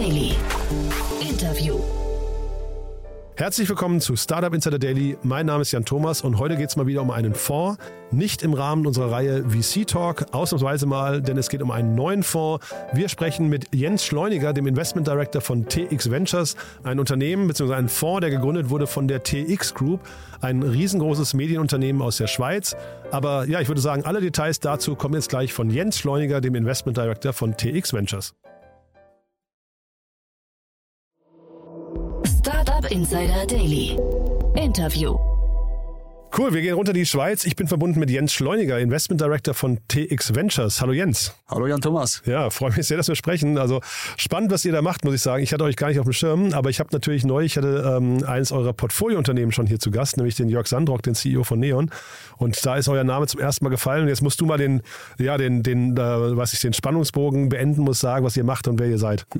Daily. Interview. Herzlich willkommen zu Startup Insider Daily. Mein Name ist Jan Thomas und heute geht es mal wieder um einen Fonds. Nicht im Rahmen unserer Reihe VC Talk, ausnahmsweise mal, denn es geht um einen neuen Fonds. Wir sprechen mit Jens Schleuniger, dem Investment Director von TX Ventures, ein Unternehmen bzw. ein Fonds, der gegründet wurde von der TX Group, ein riesengroßes Medienunternehmen aus der Schweiz. Aber ja, ich würde sagen, alle Details dazu kommen jetzt gleich von Jens Schleuniger, dem Investment Director von TX Ventures. Insider Daily. Interview. Cool, wir gehen runter die Schweiz. Ich bin verbunden mit Jens Schleuniger, Investment Director von TX Ventures. Hallo Jens. Hallo Jan Thomas. Ja, freue mich sehr, dass wir sprechen. Also spannend, was ihr da macht, muss ich sagen. Ich hatte euch gar nicht auf dem Schirm, aber ich habe natürlich neu, ich hatte ähm, eines eurer Portfoliounternehmen schon hier zu Gast, nämlich den Jörg Sandrock, den CEO von Neon. Und da ist euer Name zum ersten Mal gefallen. Und jetzt musst du mal den, ja, den, den, äh, was ich den Spannungsbogen beenden muss, sagen, was ihr macht und wer ihr seid.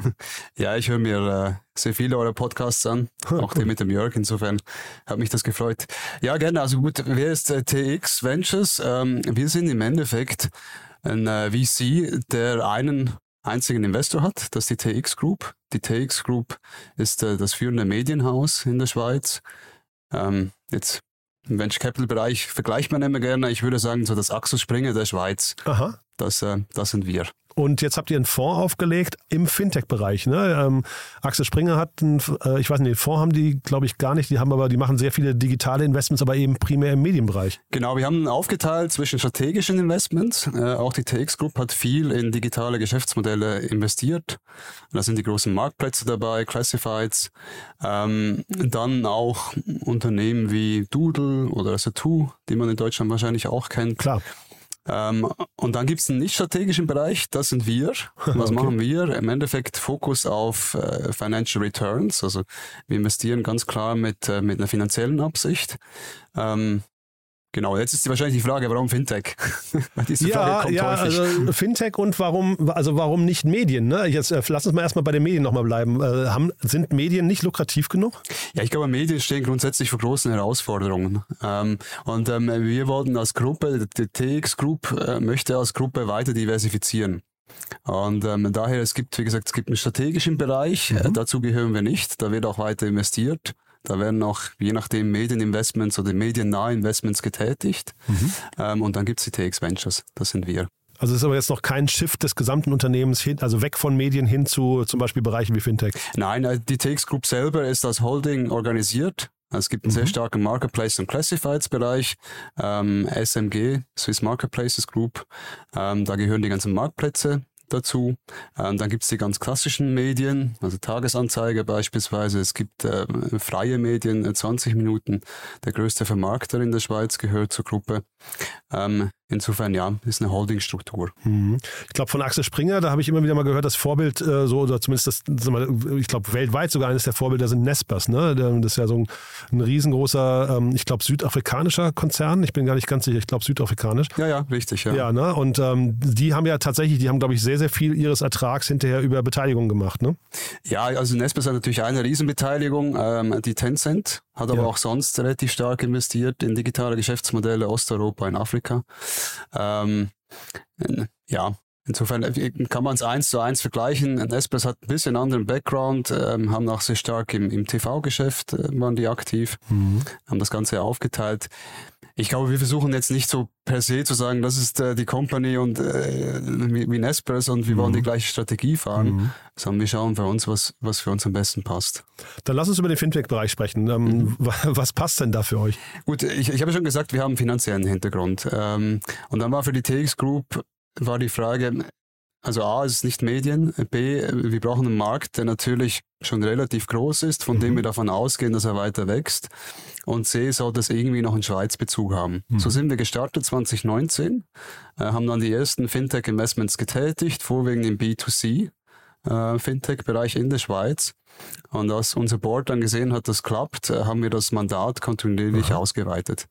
Ja, ich höre mir äh, sehr viele eurer Podcasts an, auch die mit dem Jörg. Insofern hat mich das gefreut. Ja, gerne. Also gut, wer ist äh, TX Ventures? Ähm, wir sind im Endeffekt ein äh, VC, der einen einzigen Investor hat, das ist die TX Group. Die TX Group ist äh, das führende Medienhaus in der Schweiz. Ähm, jetzt im Venture Capital Bereich vergleicht man immer gerne. Ich würde sagen, so das Axel Springer der Schweiz. Aha. Das, äh, das sind wir. Und jetzt habt ihr einen Fonds aufgelegt im Fintech-Bereich. Ne? Ähm, Axel Springer hat, einen, äh, ich weiß nicht, den Fonds haben die, glaube ich, gar nicht. Die haben aber, die machen sehr viele digitale Investments, aber eben primär im Medienbereich. Genau, wir haben aufgeteilt zwischen strategischen Investments. Äh, auch die TX Group hat viel in digitale Geschäftsmodelle investiert. Da sind die großen Marktplätze dabei, Classifieds. Ähm, dann auch Unternehmen wie Doodle oder Satu, die man in Deutschland wahrscheinlich auch kennt. Klar. Ähm, und dann gibt es einen nicht strategischen Bereich, das sind wir. Was Okay. machen wir? Im Endeffekt Fokus auf äh, Financial Returns. Also wir investieren ganz klar mit, äh, mit einer finanziellen Absicht. Ähm, genau, jetzt ist die wahrscheinlich die Frage, warum Fintech? Ja, ja, also Fintech und warum, also warum nicht Medien? Ne? Jetzt äh, lass uns mal erstmal bei den Medien nochmal bleiben. Äh, haben, sind Medien nicht lukrativ genug? Ja, ich glaube, Medien stehen grundsätzlich vor großen Herausforderungen. Ähm, und ähm, wir wollten als Gruppe, die TX Group äh, möchte als Gruppe weiter diversifizieren. Und ähm, daher, es gibt, wie gesagt, es gibt einen strategischen Bereich, äh, dazu gehören wir nicht, da wird auch weiter investiert. Da werden auch, je nachdem, Medieninvestments oder mediennahe Investments getätigt. Ähm, und dann gibt's die TX Ventures, das sind wir. Also es ist aber jetzt noch kein Shift des gesamten Unternehmens hin, also weg von Medien hin zu zum Beispiel Bereichen wie Fintech. Nein, äh, die TX Group selber ist als Holding organisiert. Es gibt einen sehr starken Marketplace- und Classifieds-Bereich, ähm, SMG, Swiss Marketplaces Group. Ähm, da gehören die ganzen Marktplätze dazu. Ähm, dann gibt's die ganz klassischen Medien, also Tagesanzeiger beispielsweise. Es gibt äh, freie Medien, äh, 20 Minuten. Der größte Vermarkter in der Schweiz gehört zur Gruppe. Ähm, insofern ja, ist eine Holdingstruktur. Mhm. Ich glaube, von Axel Springer, da habe ich immer wieder mal gehört, das Vorbild, äh, so, oder zumindest das, ich glaube, weltweit sogar eines der Vorbilder sind Nespers. Ne? Das ist ja so ein, ein riesengroßer, ähm, ich glaube, südafrikanischer Konzern. Ich bin gar nicht ganz sicher, ich glaube, südafrikanisch. Ja, ja, richtig. Ja. Ja, ne? Und ähm, die haben ja tatsächlich, die haben, glaube ich, sehr, sehr viel ihres Ertrags hinterher über Beteiligung gemacht. Ne? Ja, also Nespers hat natürlich eine Riesenbeteiligung, ähm, die Tencent, hat aber Ja. auch sonst relativ stark investiert in digitale Geschäftsmodelle Osteuropa, in Afrika. Ähm, ja, insofern äh, kann man es eins zu eins vergleichen. Nespers hat ein bisschen anderen Background, ähm, haben auch sehr stark im, im TV-Geschäft äh, waren die aktiv, haben das Ganze aufgeteilt. Ich glaube, wir versuchen jetzt nicht so per se zu sagen, das ist äh, die Company und äh, wie, wie Nespers und wir wollen die gleiche Strategie fahren, sondern wir schauen für uns, was, was für uns am besten passt. Dann lass uns über den Fintech-Bereich sprechen. Ähm, wa- Was passt denn da für euch? Gut, ich, ich habe schon gesagt, wir haben einen finanziellen Hintergrund. Ähm, und dann war für die TX Group war die Frage, also A, es ist nicht Medien, B, wir brauchen einen Markt, der natürlich schon relativ groß ist, von dem wir davon ausgehen, dass er weiter wächst. Und C, soll das irgendwie noch einen Schweiz-Bezug haben. So sind wir gestartet 2019, äh, haben dann die ersten Fintech-Investments getätigt, vorwiegend im B2C. Äh, Fintech-Bereich in der Schweiz. Und als unser Board dann gesehen hat, das klappt, äh, haben wir das Mandat kontinuierlich ausgeweitet.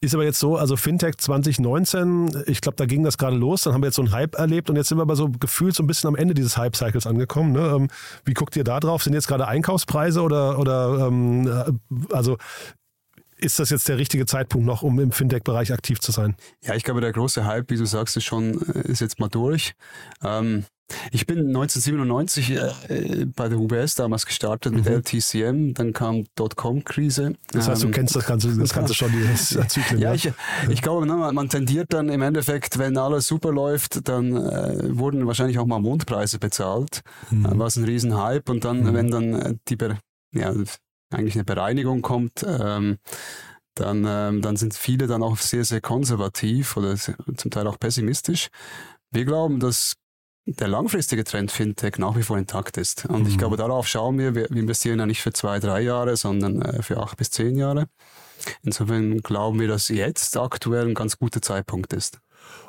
Ist aber jetzt so, also Fintech 2019, ich glaube, da ging das gerade los, dann haben wir jetzt so einen Hype erlebt und jetzt sind wir aber so gefühlt so ein bisschen am Ende dieses Hype-Cycles angekommen. Ne? Ähm, Wie guckt ihr da drauf? Sind jetzt gerade Einkaufspreise oder, oder ähm, äh, also ist das jetzt der richtige Zeitpunkt noch, um im Fintech-Bereich aktiv zu sein? Ja, ich glaube, der große Hype, wie du sagst, ist schon, äh, ist jetzt mal durch. Ähm, Ich bin 1997 äh, bei der UBS damals gestartet mit mhm. LTCM, dann kam Dotcom-Krise. Das heißt, du ähm, kennst das Ganze, das Ganze schon, dieses Zyklen. ja, ja. Ich, ich glaube, ne, man tendiert dann im Endeffekt, wenn alles super läuft, dann äh, wurden wahrscheinlich auch mal Mondpreise bezahlt, mhm. äh, was ein Riesenhype und dann, mhm. wenn dann äh, die, ja, eigentlich eine Bereinigung kommt, ähm, dann, ähm, dann sind viele dann auch sehr, sehr konservativ oder zum Teil auch pessimistisch. Wir glauben, dass der langfristige Trend Fintech nach wie vor intakt ist. Und mhm. ich glaube, darauf schauen wir. Wir investieren ja nicht für zwei, drei Jahre, sondern äh, für acht bis zehn Jahre. Insofern glauben wir, dass jetzt aktuell ein ganz guter Zeitpunkt ist.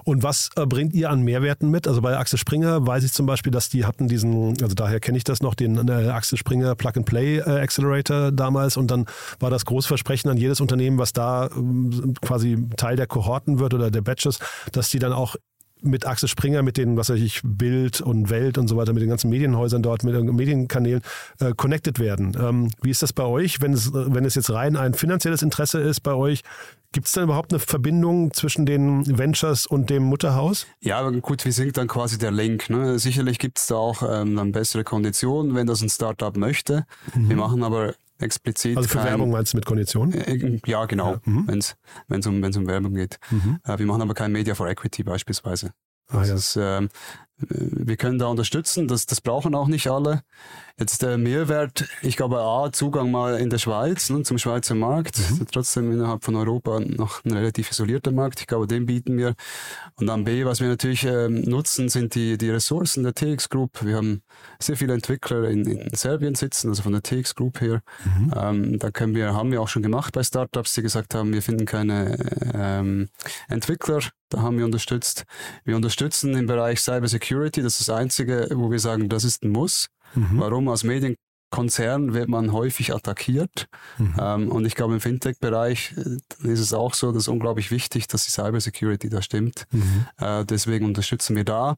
Und was äh, bringt ihr an Mehrwerten mit? Also bei Axel Springer weiß ich zum Beispiel, dass die hatten diesen, also daher kenne ich das noch, den äh, Axel Springer Plug and Play äh, Accelerator damals und dann war das Großversprechen an jedes Unternehmen, was da ähm, quasi Teil der Kohorten wird oder der Batches, dass die dann auch mit Axel Springer, mit den, was weiß ich, Bild und Welt und so weiter, mit den ganzen Medienhäusern dort, mit den Medienkanälen äh, connected werden. Ähm, wie ist das bei euch, wenn es, wenn es jetzt rein ein finanzielles Interesse ist bei euch? Gibt es da überhaupt eine Verbindung zwischen den Ventures und dem Mutterhaus? Ja, gut, wir sind dann quasi der Link. Ne? Sicherlich gibt es da auch ähm, dann bessere Konditionen, wenn das ein Startup möchte. Mhm. Wir machen aber explizit. Also für kein, Werbung meinst du mit Konditionen? Äh, ja, genau, ja. mhm. wenn es um, um Werbung geht. Mhm. Äh, wir machen aber kein Media for Equity beispielsweise. Ah, ja. ist, ähm, wir können da unterstützen, das, das brauchen auch nicht alle. Jetzt der Mehrwert, ich glaube A, Zugang mal in der Schweiz, ne, zum Schweizer Markt, mhm. trotzdem innerhalb von Europa noch ein relativ isolierter Markt, ich glaube, den bieten wir. Und dann B, was wir natürlich ähm, nutzen, sind die, die Ressourcen der TX Group. Wir haben sehr viele Entwickler in, in Serbien sitzen, also von der TX Group her. Mhm. Ähm, da können wir, haben wir auch schon gemacht bei Startups, die gesagt haben, wir finden keine ähm, Entwickler, da haben wir unterstützt. Wir unterstützen im Bereich Cyber Security, das ist das Einzige, wo wir sagen, das ist ein Muss. Mhm. Warum? Als Medienkonzern wird man häufig attackiert. Mhm. Ähm, und ich glaube, im Fintech-Bereich äh, ist es auch so, dass es unglaublich wichtig, dass die Cybersecurity da stimmt. Mhm. Äh, deswegen unterstützen wir da.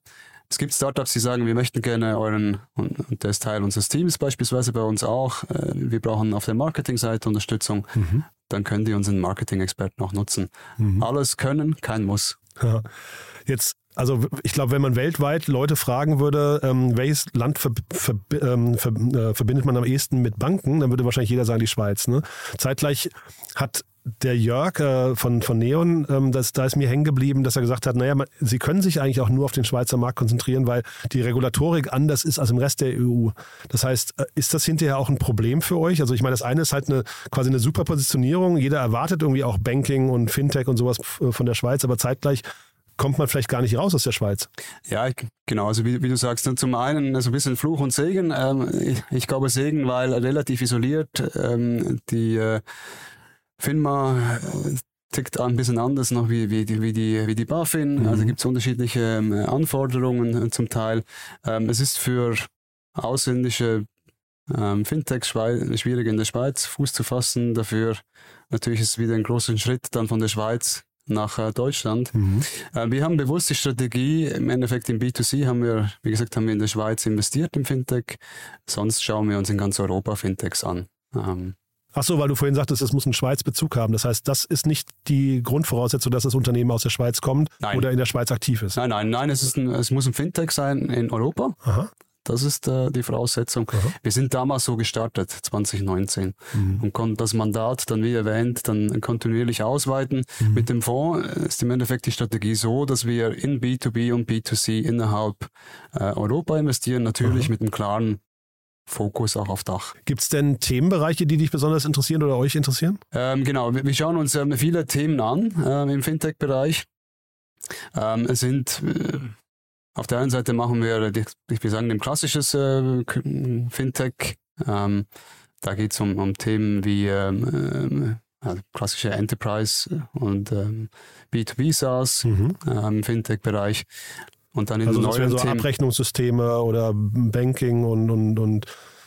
Es gibt Startups, die sagen, wir möchten gerne euren, und, und der ist Teil unseres Teams beispielsweise bei uns auch, äh, wir brauchen auf der Marketingseite Unterstützung. Mhm. Dann können die unseren Marketing-Experten auch nutzen. Mhm. Alles können, kein Muss. Ja. Jetzt also ich glaube, wenn man weltweit Leute fragen würde, ähm, welches Land ver, ver, ähm, ver, äh, verbindet man am ehesten mit Banken, dann würde wahrscheinlich jeder sagen die Schweiz. Ne? Zeitgleich hat der Jörg äh, von, von Neon, ähm, das, da ist mir hängen geblieben, dass er gesagt hat, naja, man, sie können sich eigentlich auch nur auf den Schweizer Markt konzentrieren, weil die Regulatorik anders ist als im Rest der EU. Das heißt, äh, ist das hinterher auch ein Problem für euch? Also ich meine, das eine ist halt eine quasi eine super Positionierung. Jeder erwartet irgendwie auch Banking und Fintech und sowas äh, von der Schweiz, aber zeitgleich kommt man vielleicht gar nicht raus aus der Schweiz. Ja, genau. Also wie, wie du sagst, zum einen so ein bisschen Fluch und Segen. Ähm, ich, ich, glaube Segen, weil relativ isoliert. Ähm, die äh, FINMA äh, tickt ein bisschen anders noch wie, wie, die, wie, die, wie die BaFin. Mhm. Also gibt es unterschiedliche ähm, Anforderungen äh, zum Teil. Ähm, es ist für ausländische ähm, Fintechs schwierig in der Schweiz Fuß zu fassen. Dafür natürlich ist es wieder ein großer Schritt dann von der Schweiz nach äh, Deutschland. Mhm. Äh, wir haben bewusst die Strategie, im Endeffekt im B2C haben wir, wie gesagt, haben wir in der Schweiz investiert im Fintech. Sonst schauen wir uns in ganz Europa Fintechs an. Ähm, Ach so, weil du vorhin sagtest, es muss einen Schweiz-Bezug haben. Das heißt, das ist nicht die Grundvoraussetzung, dass das Unternehmen aus der Schweiz kommt nein. oder in der Schweiz aktiv ist. Nein, nein, nein, es, ist ein, es muss ein Fintech sein in Europa. Aha. Das ist äh, die Voraussetzung. Aha. Wir sind damals so gestartet, 2019, mhm. und konnten das Mandat dann, wie erwähnt, dann kontinuierlich ausweiten. Mhm. Mit dem Fonds ist im Endeffekt die Strategie so, dass wir in B2B und B2C innerhalb äh, Europa investieren, natürlich Aha. mit einem klaren Fokus auch auf Dach. Gibt es denn Themenbereiche, die dich besonders interessieren oder euch interessieren? Ähm, genau, wir, wir, schauen uns ähm, viele Themen an ähm, im Fintech-Bereich. Ähm, es sind äh, auf der einen Seite machen wir, ich will sagen, ein klassisches äh, Fintech. Ähm, da geht es um, um, Themen wie ähm, äh, klassische Enterprise und ähm, B2B SaaS mhm. im Fintech-Bereich. Und dann in also das so Themen. Abrechnungssysteme oder Banking und, und, und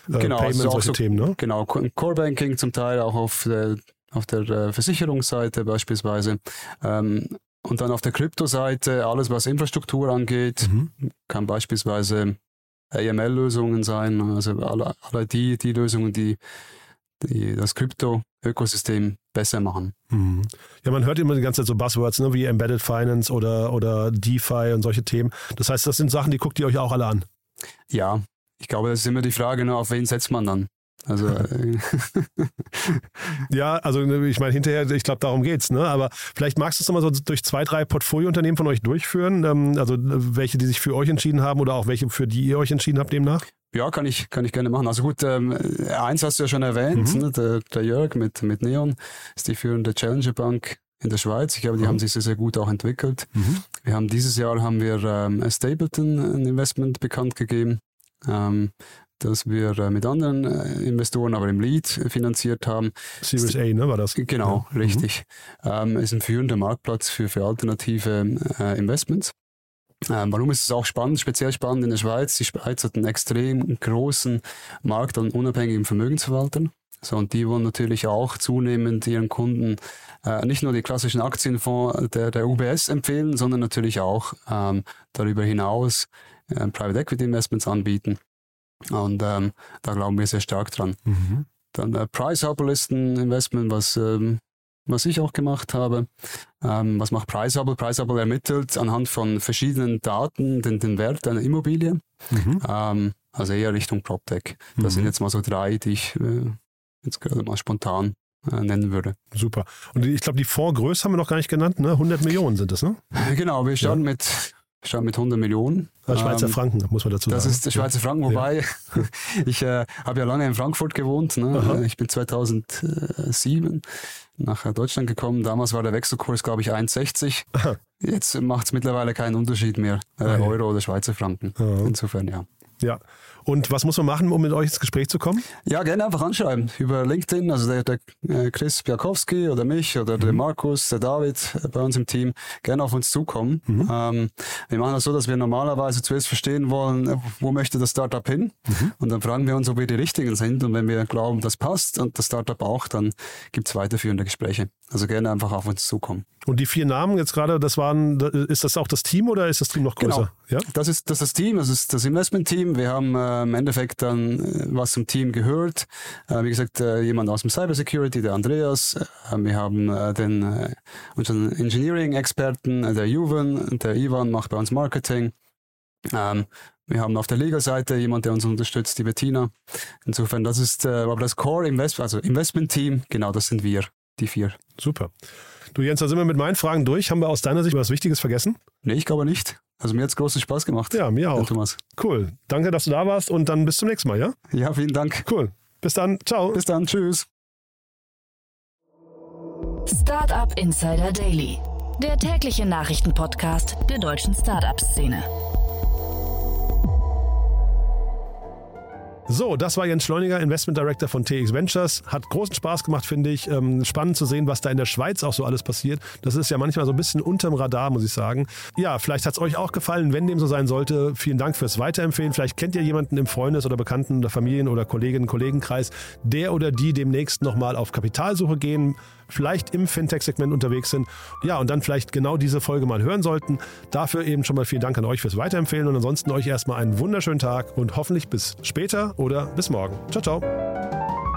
äh, genau, Payments, also solche so, Themen, ne? Genau, Core Banking zum Teil auch auf der, auf der äh, Versicherungsseite beispielsweise. Ähm, und dann auf der Kryptoseite alles, was Infrastruktur angeht, mhm. kann beispielsweise AML-Lösungen sein, also alle, alle die, die Lösungen, die, die das Krypto-Ökosystem besser machen. Mhm. Ja, man hört immer die ganze Zeit so Buzzwords, ne, wie Embedded Finance oder, oder DeFi und solche Themen. Das heißt, das sind Sachen, die guckt ihr euch auch alle an. Ja, ich glaube, das ist immer die Frage, ne, auf wen setzt man dann? Also äh, Ja, also ne, ich meine, hinterher, ich glaube, darum geht's, ne? Aber vielleicht magst du es nochmal so durch zwei, drei Portfoliounternehmen von euch durchführen, ähm, also äh, welche, die sich für euch entschieden haben oder auch welche, für die ihr euch entschieden habt demnach? ja, kann ich, kann ich gerne machen. Also gut, ähm, eins hast du ja schon erwähnt, ne, der, der Jörg mit, mit Neon ist die führende Challenger Bank in der Schweiz. Ich glaube, die haben sich sehr, sehr gut auch entwickelt. Wir haben dieses Jahr haben wir ähm, Stapleton ein Investment bekannt gegeben. Ähm, das wir äh, mit anderen äh, Investoren, aber im Lead finanziert haben. Series A, ne, war das? Genau, Ja. richtig. Ähm, ist ein führender Marktplatz für, für alternative äh, Investments. Ähm, warum ist es auch spannend, speziell spannend in der Schweiz? Die Schweiz hat einen extrem großen Markt an unabhängigen Vermögensverwaltern. So, und die wollen natürlich auch zunehmend ihren Kunden äh, nicht nur die klassischen Aktienfonds der, der UBS empfehlen, sondern natürlich auch ähm, darüber hinaus äh, Private Equity Investments anbieten. Und ähm, da glauben wir sehr stark dran. Mhm. Dann äh, Price Hubble Investment, was, ähm, was ich auch gemacht habe. Ähm, was macht Price Hubble? Price Hubble ermittelt anhand von verschiedenen Daten den, den Wert einer Immobilie. Mhm. Ähm, also eher Richtung PropTech. Das Mhm. sind jetzt mal so drei, die ich äh, jetzt gerade mal spontan äh, nennen würde. Super. Und ich glaube, die Fondsgröße haben wir noch gar nicht genannt, ne? 100 Millionen sind das, ne? Genau, wir starten, mit, starten mit 100 Millionen. Also Schweizer Ähm, Franken, muss man dazu Das sagen. ist der Schweizer Franken, wobei ich äh, habe ja lange in Frankfurt gewohnt. Aha. Ne? Ich bin 2007 nach äh, Deutschland gekommen. Damals war der Wechselkurs, glaube ich, 1,60. Aha. Jetzt macht es mittlerweile keinen Unterschied mehr, äh, Okay. Euro oder Schweizer Franken. Ja. Insofern ja. Ja. Und was muss man machen, um mit euch ins Gespräch zu kommen? Ja, gerne einfach anschreiben über LinkedIn. Also der, der äh, Chris Biakowski oder mich oder Mhm. der Markus, der David äh, bei uns im Team gerne auf uns zukommen. Mhm. Ähm, wir machen das so, dass wir normalerweise zuerst verstehen wollen, äh, wo möchte das Startup hin? Mhm. Und dann fragen wir uns, ob wir die Richtigen sind. Und wenn wir glauben, das passt und das Startup auch, dann gibt es weiterführende Gespräche. Also gerne einfach auf uns zukommen. Und die vier Namen jetzt gerade, das waren, ist das auch das Team oder ist das Team noch größer? Ja? Das ist, das ist das Team, das ist das Investment-Team. Wir haben äh, im Endeffekt dann äh, was zum Team gehört. Äh, wie gesagt, äh, jemand aus dem Cybersecurity, der Andreas. Äh, wir haben den unseren Engineering-Experten, der Juven, der Ivan macht bei uns Marketing. Ähm, wir haben auf der Legal-Seite jemand, der uns unterstützt, die Bettina. Insofern, das ist aber das Core Invest, also Investment-Team, genau, das sind wir, die vier. Super. Du Jens, da sind wir mit meinen Fragen durch. Haben wir aus deiner Sicht was Wichtiges vergessen? Nee, ich glaube nicht. Also mir hat es großen Spaß gemacht. Ja, mir auch. Thomas. Cool. Danke, dass du da warst und dann bis zum nächsten Mal, ja? Ja, vielen Dank. Cool. Bis dann. Ciao. Bis dann. Tschüss. Startup Insider Daily, der tägliche Nachrichtenpodcast der deutschen Startup-Szene. So, das war Jens Schleuniger, Investment Director von TX Ventures. Hat großen Spaß gemacht, finde ich. Ähm, spannend zu sehen, was da in der Schweiz auch so alles passiert. Das ist ja manchmal so ein bisschen unterm Radar, muss ich sagen. Ja, vielleicht hat es euch auch gefallen. Wenn dem so sein sollte, vielen Dank fürs Weiterempfehlen. Vielleicht kennt ihr jemanden im Freundes- oder Bekannten- oder Familien- oder Kolleginnen-Kollegenkreis, der oder die demnächst nochmal auf Kapitalsuche gehen, vielleicht im Fintech-Segment unterwegs sind. Ja, und dann vielleicht genau diese Folge mal hören sollten. Dafür eben schon mal vielen Dank an euch fürs Weiterempfehlen und ansonsten euch erstmal einen wunderschönen Tag und hoffentlich bis später oder bis morgen. Ciao, ciao.